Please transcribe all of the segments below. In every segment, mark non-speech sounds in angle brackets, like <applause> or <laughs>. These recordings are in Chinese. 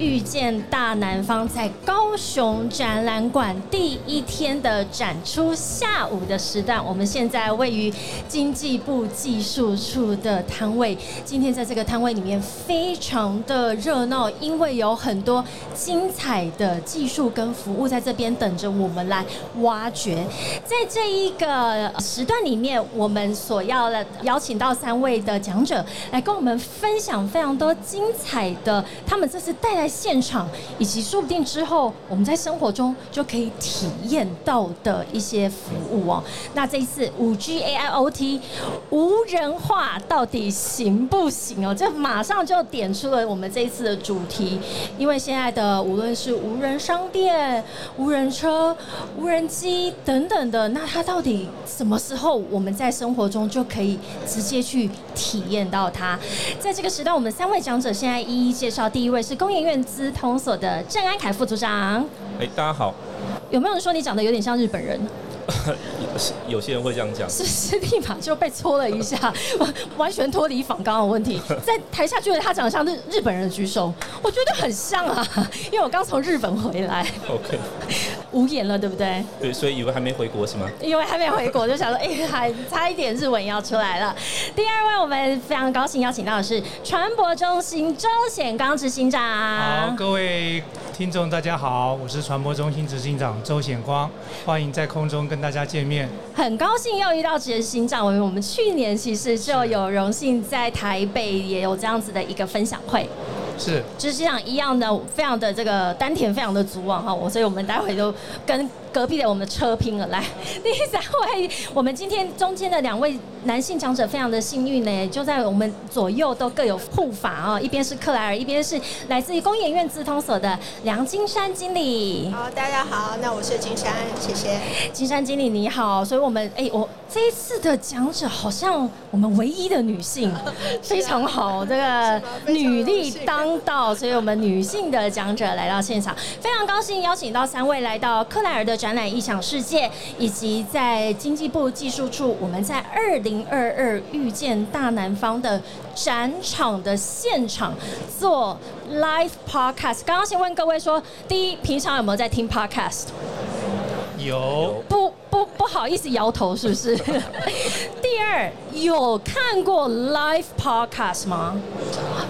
遇见大南方在高雄展览馆第一天的展出，下午的时段，我们现在位于经济部技术处的摊位。今天在这个摊位里面非常的热闹，因为有很多精彩的技术跟服务在这边等着我们来挖掘。在这一个时段里面，我们所要的邀请到三位的讲者来跟我们分享非常多精彩的，他们这次带来。现场以及说不定之后我们在生活中就可以体验到的一些服务哦。那这一次五 G AIoT 无人化到底行不行哦？这马上就点出了我们这一次的主题。因为现在的无论是无人商店、无人车、无人机等等的，那它到底什么时候我们在生活中就可以直接去体验到它？在这个时段，我们三位讲者现在一一介绍。第一位是工研院。资通所的郑安凯副组长，哎，大家好。有没有人说你长得有点像日本人？<laughs> 有些人会这样讲，是是立马就被搓了一下，<laughs> 完全脱离仿刚的问题。在台下觉得他长得像日日本人的举手，我觉得很像啊，<laughs> 因为我刚从日本回来。OK，无言了，对不对？对，所以以为还没回国是吗？因为还没回国，就想说，哎，还差一点日文要出来了。第二位，我们非常高兴邀请到的是传播中心周显刚执行长。好，各位听众大家好，我是传播中心执行长周显光，欢迎在空中跟大家见面。很高兴又遇到执行长，我们我们去年其实就有荣幸在台北也有这样子的一个分享会。是，就是像一样的，非常的这个丹田非常的足啊哈，我所以我们待会都跟隔壁的我们的车拼了。来，第三位，我们今天中间的两位男性讲者非常的幸运呢，就在我们左右都各有护法啊，一边是克莱尔，一边是来自于工研院资通所的梁金山经理。好，大家好，那我是金山，谢谢。金山经理你好，所以我们哎，我这一次的讲者好像我们唯一的女性，<laughs> 非常好，这个女力当。道，所以我们女性的讲者来到现场，非常高兴邀请到三位来到克莱尔的展览异想世界，以及在经济部技术处，我们在二零二二遇见大南方的展场的现场做 live podcast。刚刚先问各位说，第一，平常有没有在听 podcast？有。不。不不好意思摇头是不是？<laughs> 第二有看过 live podcast 吗？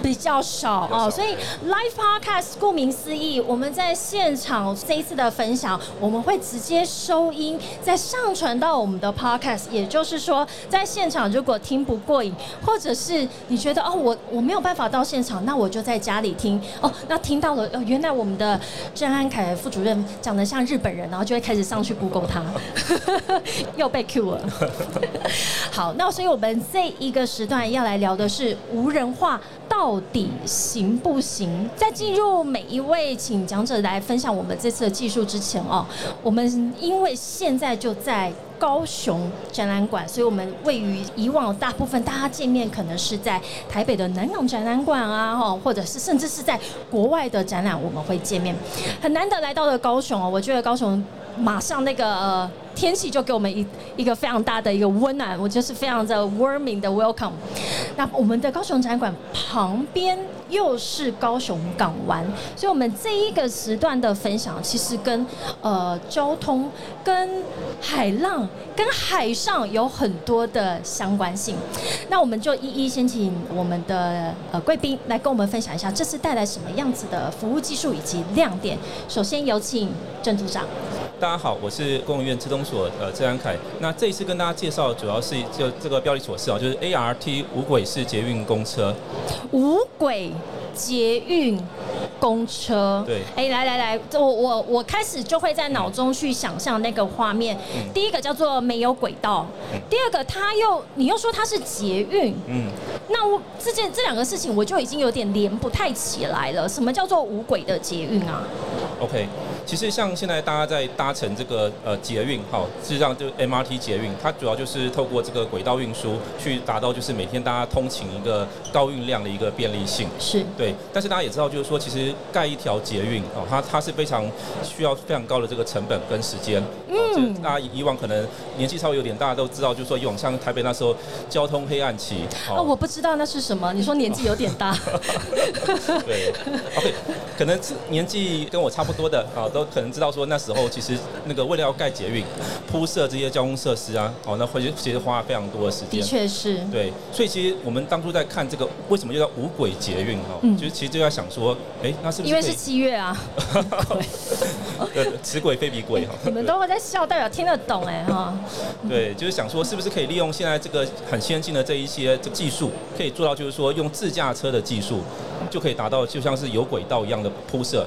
比较少哦，所以 live podcast 顾名思义，我们在现场这一次的分享，我们会直接收音，再上传到我们的 podcast。也就是说，在现场如果听不过瘾，或者是你觉得哦，我我没有办法到现场，那我就在家里听哦。那听到了，哦，原来我们的郑安凯副主任讲的像日本人，然后就会开始上去 Google 他。<laughs> 又被 Q 了。<laughs> 好，那所以我们这一个时段要来聊的是无人化到底行不行？在进入每一位请讲者来分享我们这次的技术之前哦，我们因为现在就在高雄展览馆，所以我们位于以往大部分大家见面可能是在台北的南港展览馆啊，哈，或者是甚至是在国外的展览我们会见面，很难得来到了高雄哦，我觉得高雄。马上那个呃天气就给我们一一个非常大的一个温暖，我就是非常的 warming 的 welcome。那我们的高雄展馆旁边又是高雄港湾，所以我们这一个时段的分享其实跟呃交通、跟海浪、跟海上有很多的相关性。那我们就一一先请我们的呃贵宾来跟我们分享一下这次带来什么样子的服务技术以及亮点。首先有请郑组长。大家好，我是公务院资通所呃郑安凯。那这一次跟大家介绍，主要是就这个标题所示啊，就是 ART 无轨式捷运公车。无轨捷运公车。对。哎，来来来，我我我开始就会在脑中去想象那个画面。第一个叫做没有轨道，第二个它又你又说它是捷运。嗯。那我这件这两个事情我就已经有点连不太起来了。什么叫做无轨的捷运啊？OK。其实像现在大家在搭乘这个呃捷运，哈，事实上就 MRT 捷运，它主要就是透过这个轨道运输去达到就是每天大家通勤一个高运量的一个便利性。是对，但是大家也知道，就是说，其实盖一条捷运哦，它它是非常需要非常高的这个成本跟时间。嗯，大家以往可能年纪稍微有点大都知道，就是说以往像台北那时候交通黑暗期。哦，我不知道那是什么。你说年纪有点大。<laughs> 对，OK，可能年纪跟我差不多的啊，都可能知道说那时候其实那个为了要盖捷运、铺设这些交通设施啊，哦，那会其实花了非常多的时间。的确是。对，所以其实我们当初在看这个为什么又叫无轨捷运哈，就是其实就在想说，哎，那是不是因为是七月啊？<laughs> 对，此轨非彼轨哈。你们都会在笑，代表听得懂哎哈。对，就是想说是不是可以利用现在这个很先进的这一些技术，可以做到就是说用自驾车的技术。就可以达到就像是有轨道一样的铺设，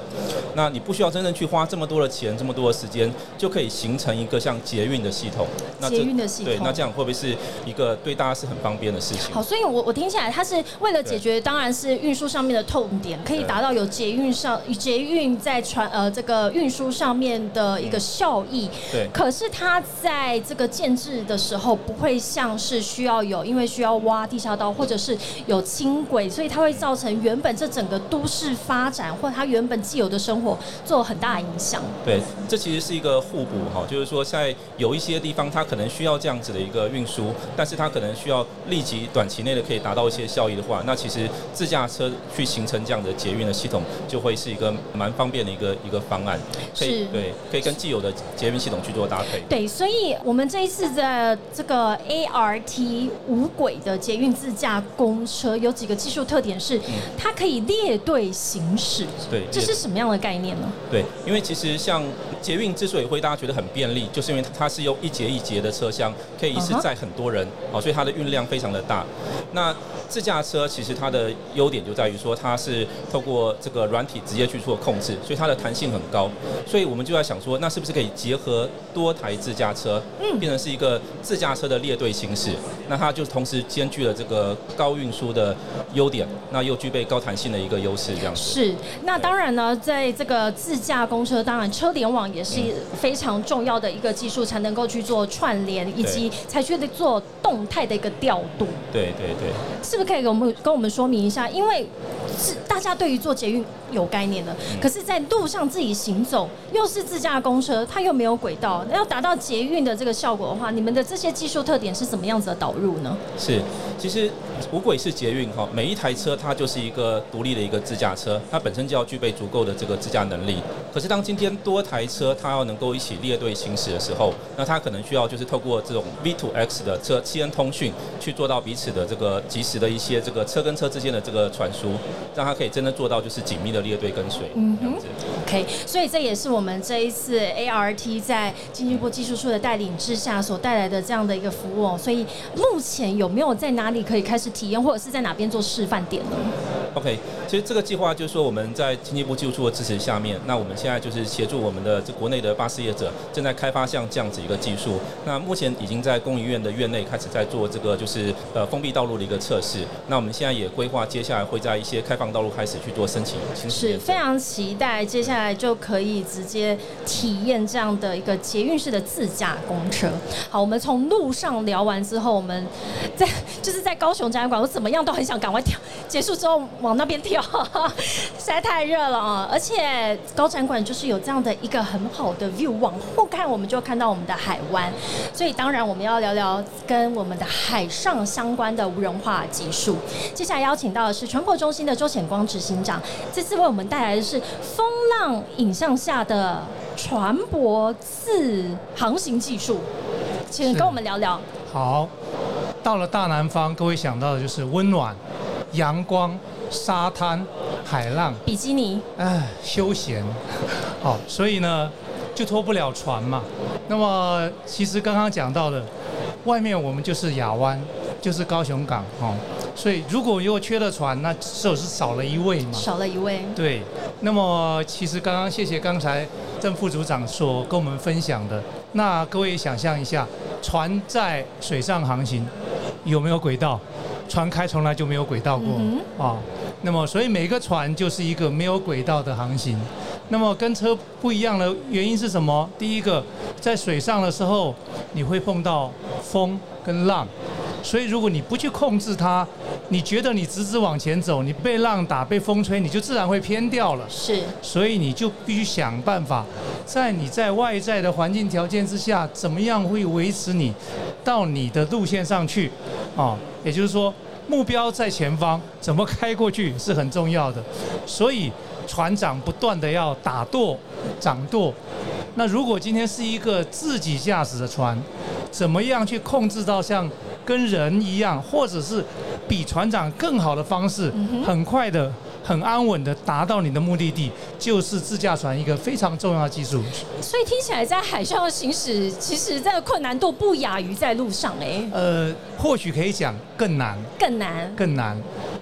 那你不需要真正去花这么多的钱、这么多的时间，就可以形成一个像捷运的系统。那捷运的系统，对，那这样会不会是一个对大家是很方便的事情？好，所以我我听起来，它是为了解决当然是运输上面的痛点，可以达到有捷运上捷运在传呃这个运输上面的一个效益。对。可是它在这个建制的时候，不会像是需要有，因为需要挖地下道或者是有轻轨，所以它会造成原本。这整个都市发展，或者它原本既有的生活，做很大影响。对，这其实是一个互补哈，就是说在有一些地方，它可能需要这样子的一个运输，但是它可能需要立即短期内的可以达到一些效益的话，那其实自驾车去形成这样的捷运的系统，就会是一个蛮方便的一个一个方案。是，对，可以跟既有的捷运系统去做搭配。对，所以我们这一次的这个 ART 无轨的捷运自驾公车，有几个技术特点是，它可。以列队行驶，对，这是什么样的概念呢？对，因为其实像捷运之所以会大家觉得很便利，就是因为它是用一节一节的车厢，可以一次载很多人，哦，所以它的运量非常的大。那自驾车其实它的优点就在于说，它是透过这个软体直接去做控制，所以它的弹性很高。所以我们就在想说，那是不是可以结合多台自驾车，嗯，变成是一个自驾车的列队行驶？那它就同时兼具了这个高运输的优点，那又具备高弹。性的一个优势，这样子是。那当然呢，在这个自驾公车，当然车联网也是非常重要的一个技术，才能够去做串联，以及才去做动态的一个调度。对对对。是不是可以给我们跟我们说明一下？因为是大家对于做捷运有概念的，可是在路上自己行走，又是自驾公车，它又没有轨道，要达到捷运的这个效果的话，你们的这些技术特点是什么样子的导入呢？是，其实无轨式捷运哈，每一台车它就是一个。独立的一个自驾车，它本身就要具备足够的这个自驾能力。可是当今天多台车它要能够一起列队行驶的时候，那它可能需要就是透过这种 V to X 的车七通讯去做到彼此的这个及时的一些这个车跟车之间的这个传输，让它可以真的做到就是紧密的列队跟随。嗯哼。OK，所以这也是我们这一次 ART 在经济部技术处的带领之下所带来的这样的一个服务。所以目前有没有在哪里可以开始体验，或者是在哪边做示范点呢？OK，其实这个计划就是说我们在经济部技术处的支持下面，那我们现在就是协助我们的这国内的巴士业者正在开发像这样子一个技术。那目前已经在工研院的院内开始在做这个就是呃封闭道路的一个测试。那我们现在也规划接下来会在一些开放道路开始去做申请。是非常期待接下来就可以直接体验这样的一个捷运式的自驾公车。好，我们从路上聊完之后，我们在就是在高雄展览馆，我怎么样都很想赶快跳结束之后。往那边跳，<laughs> 实在太热了啊！而且高展馆就是有这样的一个很好的 view，往后看我们就看到我们的海湾。所以当然我们要聊聊跟我们的海上相关的无人化技术。接下来邀请到的是船舶中心的周显光执行长，这次为我们带来的是风浪影像下的船舶自航行技术，请跟我们聊聊。好，到了大南方，各位想到的就是温暖、阳光。沙滩、海浪、比基尼，哎，休闲，<laughs> 好，所以呢，就拖不了船嘛。那么，其实刚刚讲到的，外面我们就是亚湾，就是高雄港，哦，所以如果又缺了船，那就是少了一位嘛。少了一位。对。那么，其实刚刚谢谢刚才郑副组长所跟我们分享的，那各位想象一下，船在水上航行，有没有轨道？船开从来就没有轨道过啊。那么，所以每个船就是一个没有轨道的航行。那么跟车不一样的原因是什么？第一个，在水上的时候你会碰到风跟浪，所以如果你不去控制它，你觉得你直直往前走，你被浪打、被风吹，你就自然会偏掉了。是，所以你就必须想办法，在你在外在的环境条件之下，怎么样会维持你到你的路线上去？啊，也就是说，目标在前方，怎么开过去是很重要的。所以船长不断的要打舵、掌舵。那如果今天是一个自己驾驶的船，怎么样去控制到像跟人一样，或者是比船长更好的方式，很快的、很安稳的达到你的目的地，就是自驾船一个非常重要的技术。所以听起来在海上行驶，其实这个困难度不亚于在路上哎。呃，或许可以讲更难，更难，更难。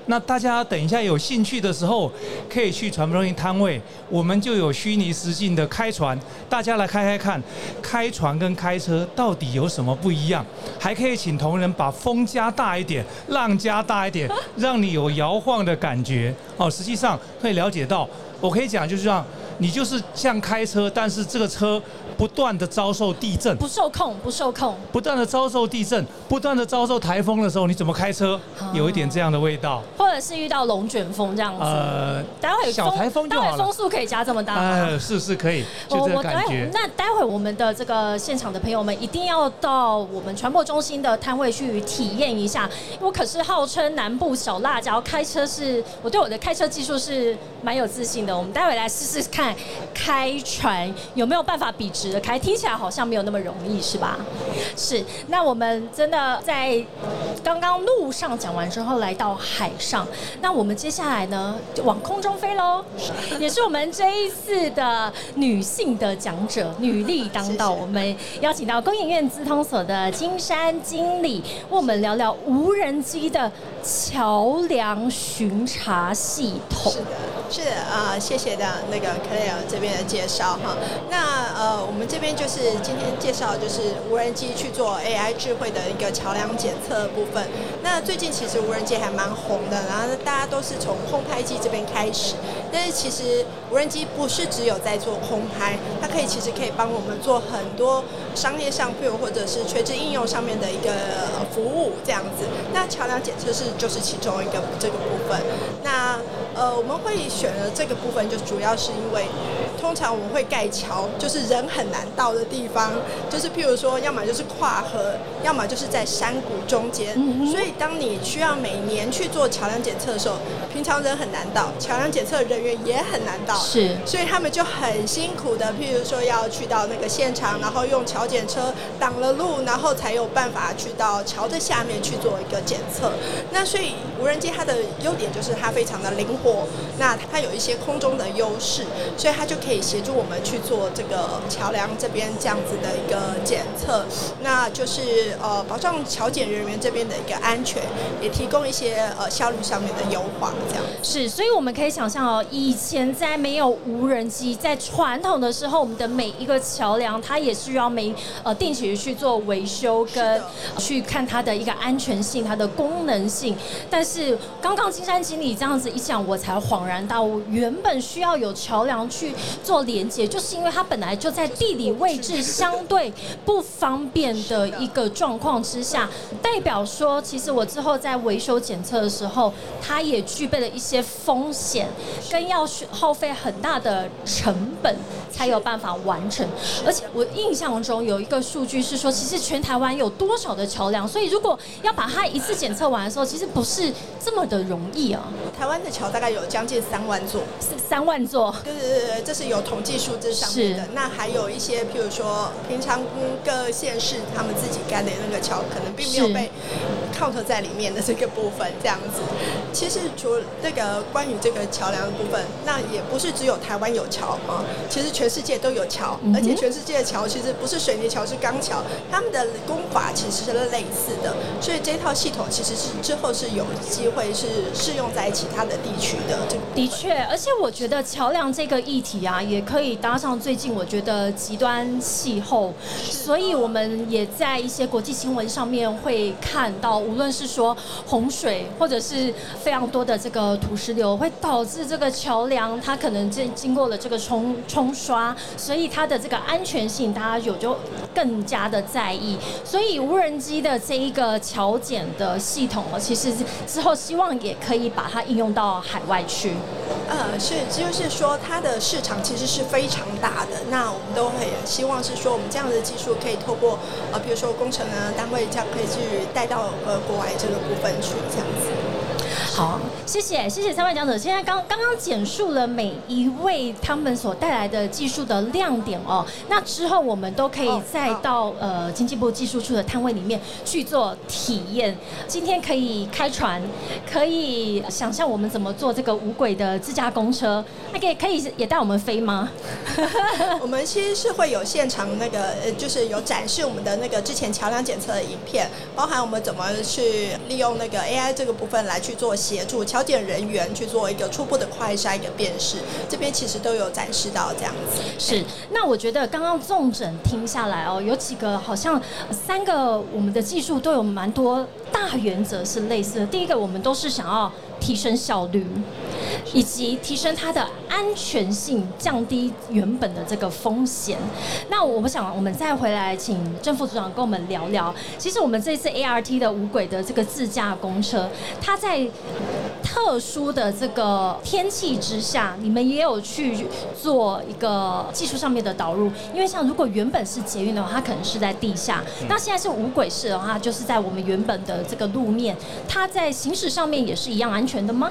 那大家等一下有兴趣的时候，可以去传播中心摊位，我们就有虚拟实境的开船，大家来开开看，开船跟开车到底有什么不一样？还可以请同仁把风加大一点，浪加大一点，让你有摇晃的感觉。哦，实际上可以了解到，我可以讲就是让你就是像开车，但是这个车。不断的遭受地震，不受控，不受控。不断的遭受地震，不断的遭受台风的时候，你怎么开车？有一点这样的味道。或者是遇到龙卷风这样子。呃，待会小台风待会风速可以加这么大吗？呃，是是可以，就这感觉。那待会我们的这个现场的朋友们一定要到我们传播中心的摊位去体验一下。我可是号称南部小辣椒，开车是我对我的开车技术是蛮有自信的。我们待会来试试看，开船有没有办法笔直的。开听起来好像没有那么容易，是吧？是。那我们真的在刚刚路上讲完之后，来到海上。那我们接下来呢，就往空中飞喽。也是我们这一次的女性的讲者，女力当道。我们邀请到工研院资通所的金山经理，为我们聊聊无人机的桥梁巡查系统。是的，是的啊，谢谢的那个对啊这边的介绍哈。那呃，我们。这边就是今天介绍，就是无人机去做 AI 智慧的一个桥梁检测部分。那最近其实无人机还蛮红的，然后大家都是从空拍机这边开始。但是其实无人机不是只有在做空拍，它可以其实可以帮我们做很多商业上，譬如或者是垂直应用上面的一个服务这样子。那桥梁检测是就是其中一个这个部分。那呃，我们会选的这个部分，就主要是因为通常我们会盖桥，就是人很。难到的地方，就是譬如说，要么就是跨河，要么就是在山谷中间。所以，当你需要每年去做桥梁检测的时候，平常人很难到，桥梁检测人员也很难到。是，所以他们就很辛苦的，譬如说要去到那个现场，然后用桥检车挡了路，然后才有办法去到桥的下面去做一个检测。那所以无人机它的优点就是它非常的灵活，那它有一些空中的优势，所以它就可以协助我们去做这个桥梁。这边这样子的一个检测，那就是呃保障桥检人员这边的一个安全，也提供一些呃效率上面的优化，这样是。所以我们可以想象哦，以前在没有无人机，在传统的时候，我们的每一个桥梁，它也需要每呃定期去做维修跟去看它的一个安全性、它的功能性。但是刚刚金山经理这样子一讲，我才恍然大悟，原本需要有桥梁去做连接，就是因为它本来就在地。理位置相对不方便的一个状况之下，代表说，其实我之后在维修检测的时候，它也具备了一些风险，跟要耗费很大的成本才有办法完成。而且我印象中有一个数据是说，其实全台湾有多少的桥梁，所以如果要把它一次检测完的时候，其实不是这么的容易啊。台湾的桥大概有将近三万座，三万座，对对对，这是有统计数字上面的。那还有一些，譬如说，平常各县市他们自己盖的那个桥，可能并没有被 count 在里面的这个部分，这样子。其实除了这个关于这个桥梁的部分，那也不是只有台湾有桥啊，其实全世界都有桥，而且全世界的桥其实不是水泥桥，是钢桥，他们的工法其实是类似的，所以这套系统其实是之后是有机会是适用在其他的地区的。的确，而且我觉得桥梁这个议题啊，也可以搭上最近我觉得极端气候，所以我们也在一些国际新闻上面会看到无论是说洪水，或者是非常多的这个土石流，会导致这个桥梁它可能经经过了这个冲冲刷，所以它的这个安全性大家有就更加的在意。所以无人机的这一个桥检的系统哦，其实之后希望也可以把它应用到海外去。呃，是，就是说它的市场其实是非常大的。那我们都会希望是说，我们这样的技术可以透过呃，比如说工程啊单位，这样可以去带到国外这个部分去，这样子。好，谢谢谢谢三位讲者。现在刚刚刚简述了每一位他们所带来的技术的亮点哦。那之后我们都可以再到呃经济部技术处的摊位里面去做体验。今天可以开船，可以想象我们怎么做这个无轨的自驾公车。那可以可以也带我们飞吗？<laughs> 我们其实是会有现场那个呃，就是有展示我们的那个之前桥梁检测的影片，包含我们怎么去利用那个 AI 这个部分来去做。协助桥检人员去做一个初步的快筛一个辨识，这边其实都有展示到这样子。是，那我觉得刚刚纵诊听下来哦，有几个好像三个我们的技术都有蛮多大原则是类似的。第一个，我们都是想要提升效率。以及提升它的安全性，降低原本的这个风险。那我不想，我们再回来请郑副组长跟我们聊聊。其实我们这次 ART 的无轨的这个自驾公车，它在特殊的这个天气之下，你们也有去做一个技术上面的导入。因为像如果原本是捷运的话，它可能是在地下；那现在是无轨式的话，就是在我们原本的这个路面。它在行驶上面也是一样安全的吗？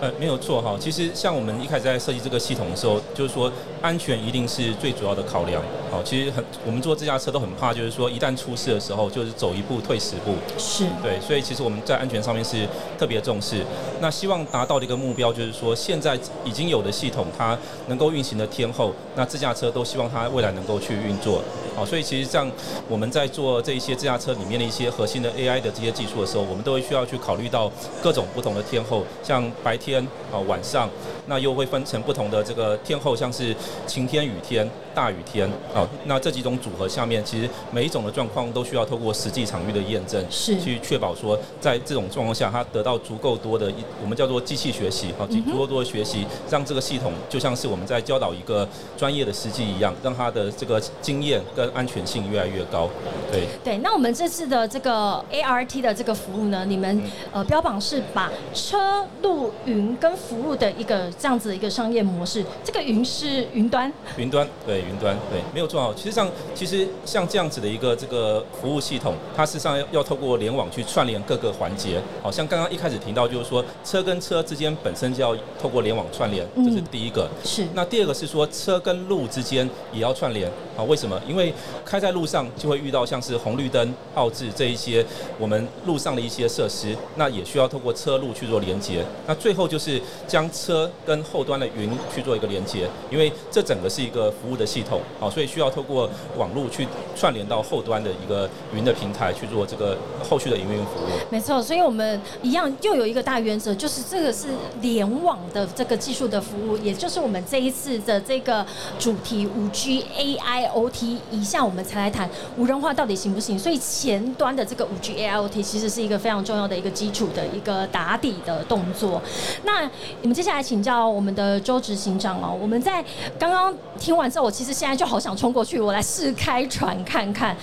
呃，没有错哈。其实像我们一开始在设计这个系统的时候，就是说安全一定是最主要的考量。好，其实很我们做自驾车都很怕，就是说一旦出事的时候，就是走一步退十步。是。对，所以其实我们在安全上面是特别重视。那希望达到的一个目标，就是说现在已经有的系统，它能够运行的天后，那自驾车都希望它未来能够去运作。好，所以其实像我们在做这一些自驾车里面的一些核心的 AI 的这些技术的时候，我们都会需要去考虑到各种不同的天后，像白天啊晚上，那又会分成不同的这个天后，像是晴天、雨天、大雨天啊，那这几种组合下面，其实每一种的状况都需要透过实际场域的验证，是去确保说在这种状况下，它得到足够多的，我们叫做机器学习，好，足够多的学习，让这个系统就像是我们在教导一个专业的司机一样，让他的这个经验跟安全性越来越高。对对，那我们这次的这个 ART 的这个服务呢，你们呃标榜是把车路云跟服务的一个这样子的一个商业模式。这个云是云端？云端对云端对，没有做好。其实上其实像这样子的一个这个服务系统，它事实上要要透过联网去串联各个环节。好像刚刚一开始提到，就是说车跟车之间本身就要透过联网串联，这是第一个。是。那第二个是说车跟路之间也要串联。啊，为什么？因为开在路上就会遇到像是红绿灯、奥志这一些我们路上的一些设施，那也需要透过车路去做连接。那最后就是将车跟后端的云去做一个连接，因为这整个是一个服务的系统，好，所以需要透过网络去串联到后端的一个云的平台去做这个后续的营运服务。没错，所以我们一样又有一个大原则，就是这个是联网的这个技术的服务，也就是我们这一次的这个主题五 G AIoT 以下，我们才来谈无人化到底行不行。所以前端的这个五 G AIoT 其实是一个非常重要的一个基础的一个打底的动作。那你们接下来请教我们的周执行长哦，我们在刚刚听完之后，我其实现在就好想冲过去，我来试开船看看，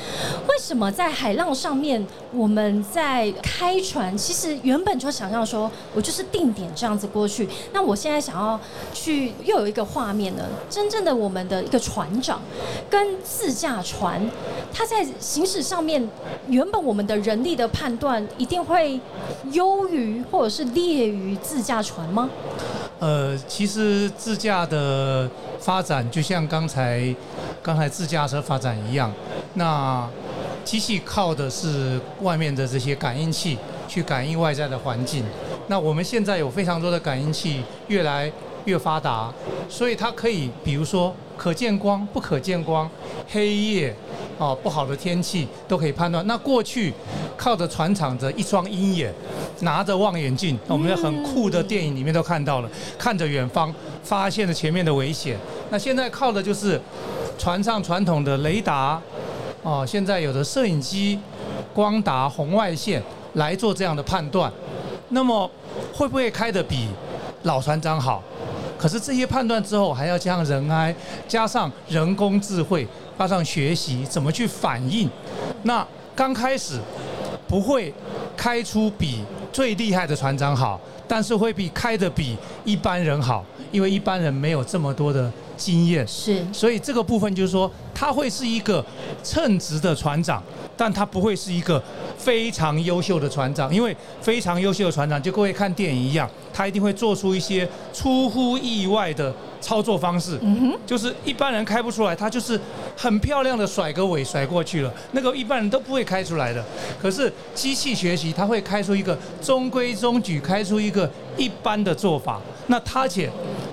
为什么在海浪上面我们在开船，其实原本就想象说我就是定点这样子过去，那我现在想要去又有一个画面呢，真正的我们的一个船长跟自驾船，它在行驶上面，原本我们的人力的判断一定会优于或者是劣于自驾船吗？呃，其实自驾的发展就像刚才刚才自驾车发展一样，那机器靠的是外面的这些感应器去感应外在的环境。那我们现在有非常多的感应器，越来越发达，所以它可以，比如说可见光、不可见光、黑夜。哦，不好的天气都可以判断。那过去靠着船厂的一双鹰眼，拿着望远镜，我们在很酷的电影里面都看到了，看着远方，发现了前面的危险。那现在靠的就是船上传统的雷达，哦，现在有的摄影机、光达、红外线，来做这样的判断。那么会不会开得比老船长好？可是这些判断之后，还要加上人哀，加上人工智慧，加上学习，怎么去反应？那刚开始不会开出比最厉害的船长好，但是会比开的比一般人好，因为一般人没有这么多的经验。是，所以这个部分就是说，他会是一个称职的船长，但他不会是一个非常优秀的船长，因为非常优秀的船长，就各位看电影一样，他一定会做出一些出乎意外的操作方式，嗯就是一般人开不出来，他就是很漂亮的甩个尾甩过去了，那个一般人都不会开出来的。可是机器学习，它会开出一个中规中矩，开出一个一般的做法。那他且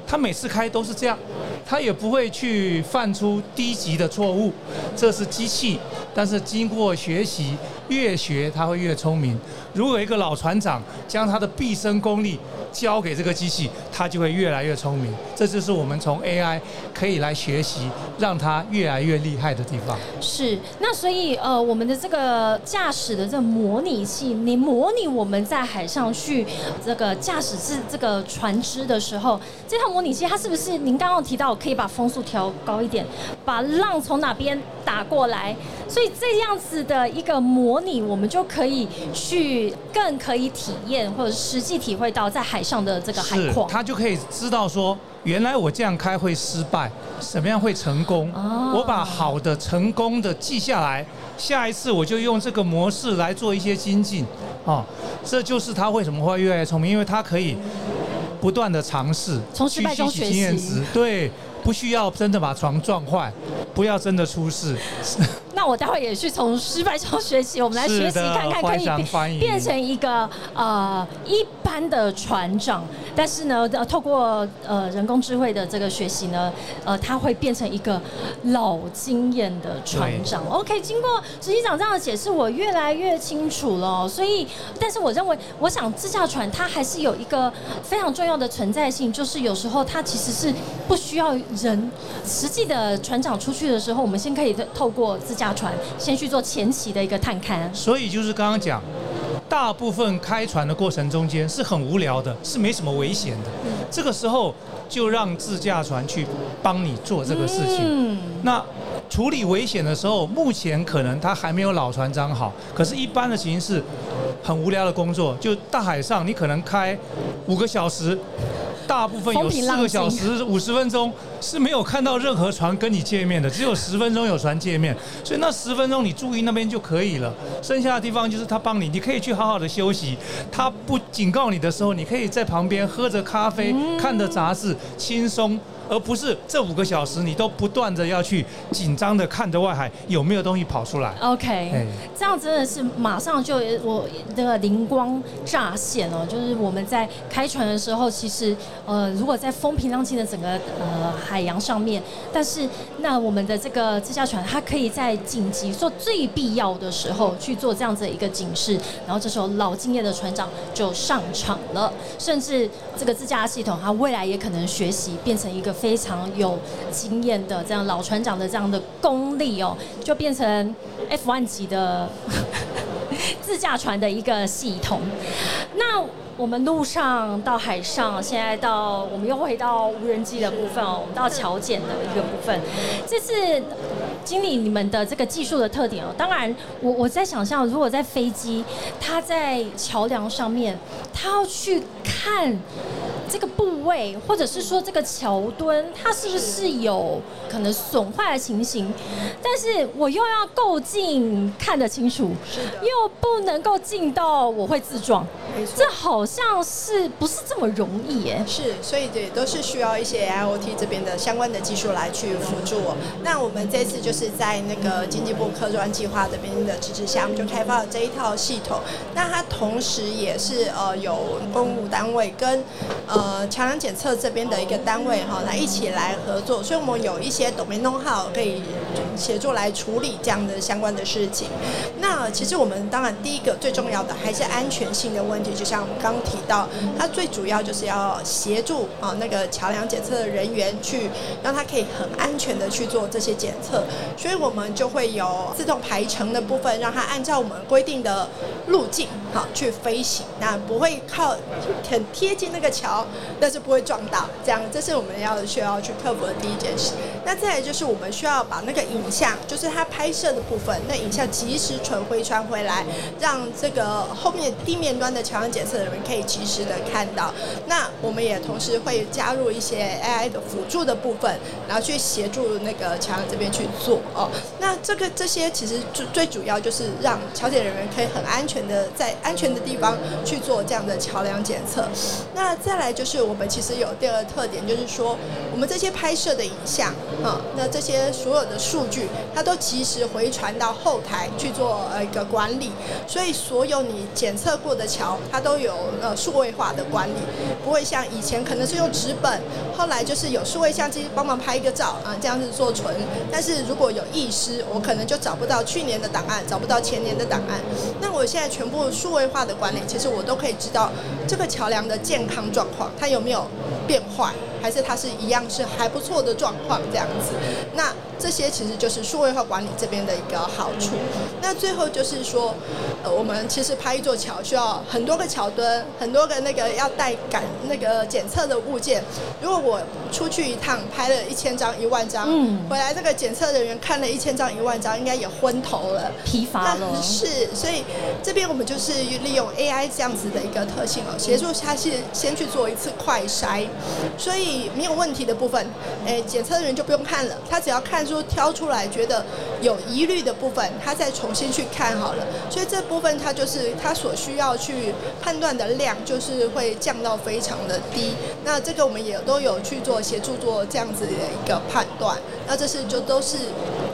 他每次开都是这样，他也不会去犯出低级的错误。这是机器，但是经过学习，越学他会越聪明。如果一个老船长将他的毕生功力交给这个机器，它就会越来越聪明。这就是我们从 AI 可以来学习，让它越来越厉害的地方。是，那所以呃，我们的这个驾驶的这个模拟器，你模拟我们在海上去这个驾驶这这个船只的时候，这套模拟器它是不是您刚刚提到可以把风速调高一点，把浪从哪边打过来？所以这样子的一个模拟，我们就可以去更可以体验或者实际体会到在海上的这个海，况。他就可以知道说，原来我这样开会失败，什么样会成功。哦我把好的、成功的记下来，下一次我就用这个模式来做一些精进。哦，这就是他为什么会越来越聪明，因为他可以不断的尝试，从失败中学习。对，不需要真的把床撞坏，不要真的出事。那我待会也去从失败中 <laughs> 学习，我们来学习看看可以变成一个呃一般的船长，但是呢，呃透过呃人工智慧的这个学习呢，呃，他会变成一个老经验的船长。OK，经过执行长这样的解释，我越来越清楚了。所以，但是我认为，我想自驾船它还是有一个非常重要的存在性，就是有时候它其实是不需要人实际的船长出去的时候，我们先可以透过自驾船先去做前期的一个探勘。所以就是刚刚讲，大部分开船的过程中间是很无聊的，是没什么危险的。这个时候就让自驾船去帮你做这个事情。嗯，那处理危险的时候，目前可能他还没有老船长好，可是一般的情形是很无聊的工作，就大海上你可能开五个小时。大部分有四个小时五十分钟是没有看到任何船跟你见面的，只有十分钟有船见面，所以那十分钟你注意那边就可以了。剩下的地方就是他帮你，你可以去好好的休息。他不警告你的时候，你可以在旁边喝着咖啡，看着杂志，轻松。而不是这五个小时你都不断的要去紧张的看着外海有没有东西跑出来。OK，哎这样真的是马上就我的灵光乍现哦，就是我们在开船的时候，其实呃，如果在风平浪静的整个呃海洋上面，但是那我们的这个自驾船，它可以在紧急做最必要的时候去做这样子的一个警示，然后这时候老经验的船长就上场了，甚至这个自驾系统，它未来也可能学习变成一个非常有经验的这样老船长的这样的功力哦，就变成 F1 级的 <laughs> 自驾船的一个系统。那我们路上到海上，现在到我们又回到无人机的部分哦，我们到桥检的一个部分。这次经理你们的这个技术的特点哦，当然我我在想象，如果在飞机，它在桥梁上面，它要去看。这个部位，或者是说这个桥墩，它是不是有可能损坏的情形？但是我又要够近看得清楚，又不能够近到我会自撞，没错这好像是不是这么容易耶？是，所以也都是需要一些 IoT 这边的相关的技术来去辅助我。那我们这次就是是在那个经济部科专计划这边的支持下，我们就开发了这一套系统。那它同时也是呃有公务单位跟呃桥梁检测这边的一个单位哈，来一起来合作，所以我们有一些 domain know how 可以协助来处理这样的相关的事情。那其实我们当然第一个最重要的还是安全性的问题，就像我们刚提到，它最主要就是要协助啊那个桥梁检测的人员去让他可以很安全的去做这些检测，所以我们就会有自动排程的部分，让它按照我们规定的路径好去飞行，那不会靠很贴近那个桥，但是不会撞到，这样这是我们要需要去克服的第一件事。那再来就是我们需要把那个影像，就是它拍摄的部分，那影像及时传回传回来，让这个后面地面端的桥梁检测的人可以及时的看到。那我们也同时会加入一些 AI 的辅助的部分，然后去协助那个桥梁这边去做哦。那这个这些其实最最主要就是让桥检人员可以很安全的在安全的地方去做这样的桥梁检测。那再来就是我们其实有第二个特点，就是说我们这些拍摄的影像啊，那这些所有的数据，它都及时回传到后台去做呃一个管理。所以所有你检测过的桥，它都有呃数位化的管理，不会像以前可能是用纸本，后来就是有数位相机帮忙拍一个照啊，这样子做存。但是如果有遗失，我可能就找不到去年的档案，找不到前年的档案。那我现在全部数位化的管理，其实我都可以知道这个桥梁的健康状况，它有没有变坏，还是它是一样是还不错的状况这样子。那这些其实就是数位化管理这边的一个好处。那最后就是说，呃，我们其实拍一座桥需要很多个桥墩，很多个那个要带感那个检测的物件。如果我出去一趟拍了一千张、一万张，嗯回来这个检测人员看了一千张、一万张，应该也昏头了。疲乏了那。是，所以这边我们就是利用 AI 这样子的一个特性哦，协助他先先去做一次快筛，所以没有问题的部分，诶，检测人员就不用看了，他只要看出挑出来觉得有疑虑的部分，他再重新去看好了。所以这部分他就是他所需要去判断的量，就是会降到非常的低。那这个我们也都有去做协助做这样子的一个判断。那这是就都是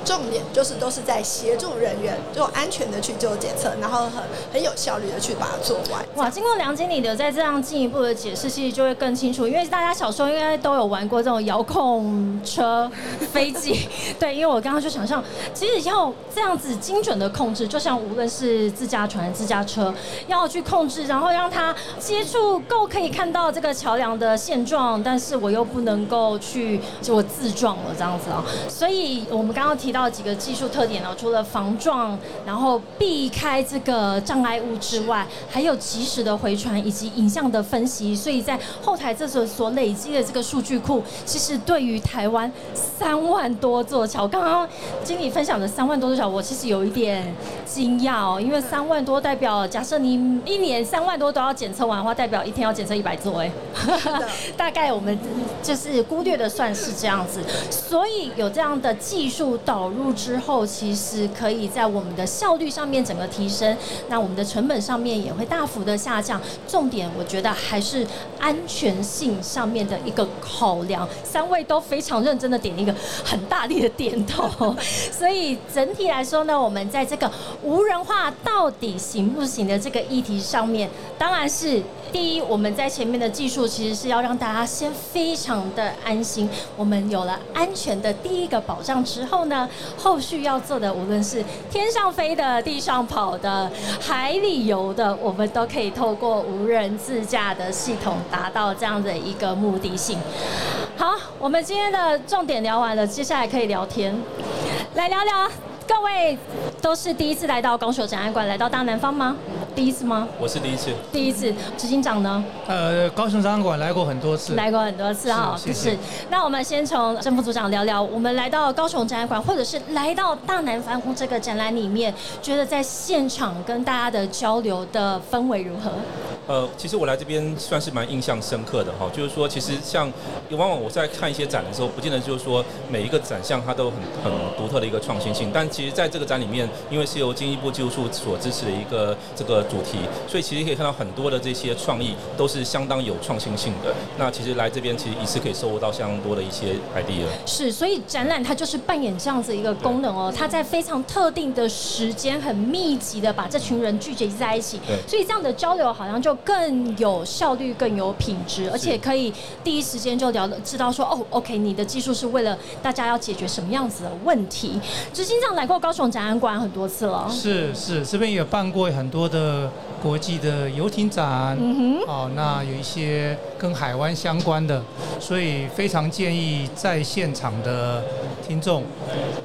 重点，就是都是在协助人员就安全的去做检测，然后很很有效率的去把它做完。哇，经过梁经理的在这样进一步的解释，其实就会更清楚。因为大家小时候应该都有玩过这种遥控车、飞机，<laughs> 对，因为我刚刚就想象，其实要这样子精准的控制，就像无论是自驾船、自驾车，要去控制，然后让它接触够可以看到这个桥梁的现状，但是我又不能够去就我自撞了这样子啊、所以我们刚刚提到几个技术特点哦，除了防撞，然后避开这个障碍物之外，还有及时的回传以及影像的分析。所以在后台这所所累积的这个数据库，其实对于台湾三万多座桥，刚刚经理分享的三万多座桥，我其实有一点惊讶哦，因为三万多代表，假设你一年三万多都要检测完的话，代表一天要检测一百座哎，<laughs> 大概我们就是估略的算是这样子，所以有这样的技术导入之后，其实可以在我们的效率上面整个提升，那我们的成本上面也会大幅的下降。重点我觉得还是安全性上面的一个考量，三位都非常认真的点一个很大力的点头，<laughs> 所以整体来说呢，我们在这个无人化到底行不行的这个议题上面，当然是第一，我们在前面的技术其实是要让大家先非常的安心，我们有了安全的第一个保障之后呢，后续要做的，无论是天上飞的、地上跑的、海里游的，我们都可以透过无人自驾的系统达到这样的一个目的性。好，我们今天的重点聊完了，接下来可以聊天，来聊聊。各位都是第一次来到高雄展览馆，来到大南方吗？第一次吗？我是第一次。第一次，执行长呢？呃，高雄展览馆来过很多次，来过很多次哈，是谢谢那我们先从郑副组长聊聊，我们来到高雄展览馆，或者是来到大南方屋这个展览里面，觉得在现场跟大家的交流的氛围如何？呃，其实我来这边算是蛮印象深刻的哈，就是说，其实像往往我在看一些展的时候，不见得就是说每一个展项它都很很独特的一个创新性，但其实在这个展里面，因为是由经济部技术处所支持的一个这个主题，所以其实可以看到很多的这些创意都是相当有创新性的。那其实来这边其实一次可以收获到相当多的一些 idea。是，所以展览它就是扮演这样子一个功能哦，它在非常特定的时间，很密集的把这群人聚集在一起对，所以这样的交流好像就更有效率、更有品质，而且可以第一时间就聊知道说，哦，OK，你的技术是为了大家要解决什么样子的问题。执行长来过高雄展览馆很多次了，是是，这边也办过很多的国际的游艇展，哦，那有一些跟海湾相关的，所以非常建议在现场的听众，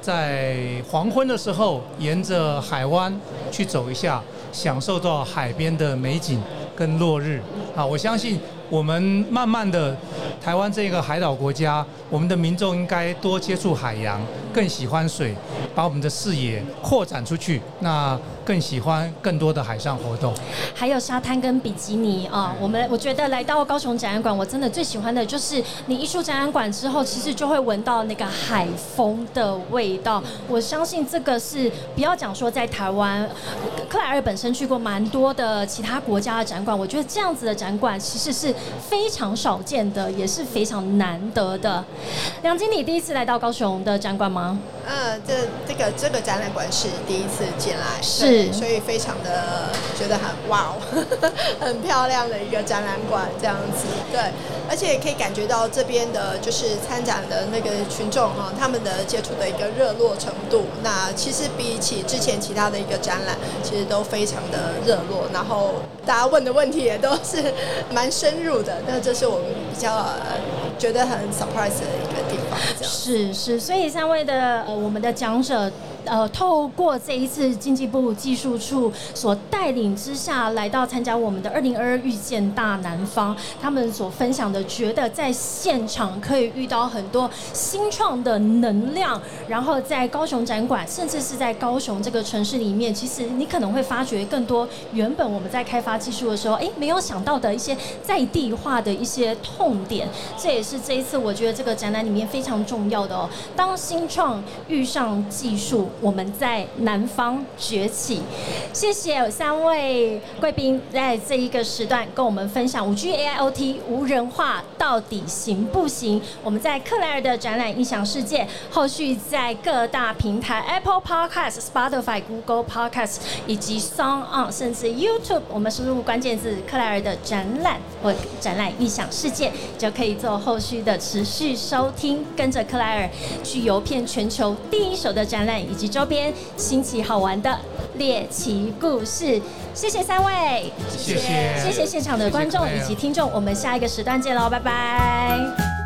在黄昏的时候沿着海湾去走一下，享受到海边的美景跟落日啊！我相信我们慢慢的，台湾这个海岛国家，我们的民众应该多接触海洋，更喜欢水，把我们的视野扩展出去。那更喜欢更多的海上活动，还有沙滩跟比基尼啊。我们我觉得来到高雄展览馆，我真的最喜欢的就是你一出展览馆之后，其实就会闻到那个海风的味道。我相信这个是不要讲说在台湾，克莱尔本身去过蛮多的其他国家的展馆，我觉得这样子的展馆其实是非常少见的，也是非常难得的。梁经理第一次来到高雄的展馆吗？呃，这这个这个展览馆是第一次进来，是，所以非常的觉得很哇哦，<laughs> 很漂亮的一个展览馆这样子，对，而且也可以感觉到这边的就是参展的那个群众哈，他们的接触的一个热络程度，那其实比起之前其他的一个展览，其实都非常的热络，然后大家问的问题也都是蛮深入的，那这是我们比较觉得很 surprise 的一个地方，是是，所以三位的呃。我们的讲者。呃，透过这一次经济部技术处所带领之下来到参加我们的二零二二遇见大南方，他们所分享的，觉得在现场可以遇到很多新创的能量，然后在高雄展馆，甚至是在高雄这个城市里面，其实你可能会发觉更多原本我们在开发技术的时候，哎，没有想到的一些在地化的一些痛点。这也是这一次我觉得这个展览里面非常重要的哦。当新创遇上技术。我们在南方崛起，谢谢三位贵宾在这一个时段跟我们分享五 G AIoT 无人化到底行不行？我们在克莱尔的展览音响世界，后续在各大平台 Apple Podcast、Spotify、Google Podcast 以及 Song On，甚至 YouTube，我们输入关键字克莱尔的展览或展览音响世界，就可以做后续的持续收听，跟着克莱尔去游遍全球第一手的展览以及。周边新奇好玩的猎奇故事，谢谢三位，谢谢，谢谢现场的观众以及听众，我们下一个时段见喽，拜拜。